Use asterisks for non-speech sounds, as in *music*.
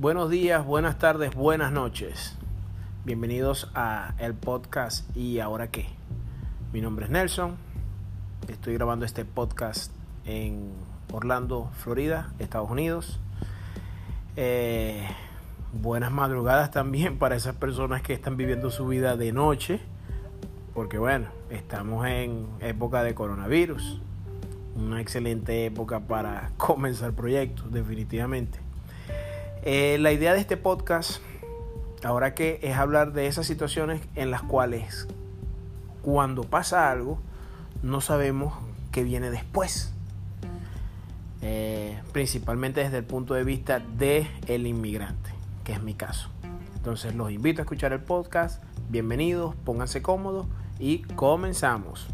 Buenos días, buenas tardes, buenas noches. Bienvenidos a el podcast ¿Y ahora qué? Mi nombre es Nelson. Estoy grabando este podcast en Orlando, Florida, Estados Unidos. Eh, buenas madrugadas también para esas personas que están viviendo su vida de noche. Porque bueno, estamos en época de coronavirus. Una excelente época para *laughs* comenzar proyectos, definitivamente. Eh, la idea de este podcast, ahora que es hablar de esas situaciones en las cuales cuando pasa algo, no sabemos qué viene después. Eh, principalmente desde el punto de vista del el inmigrante, que es mi caso. Entonces los invito a escuchar el podcast. Bienvenidos, pónganse cómodos y comenzamos.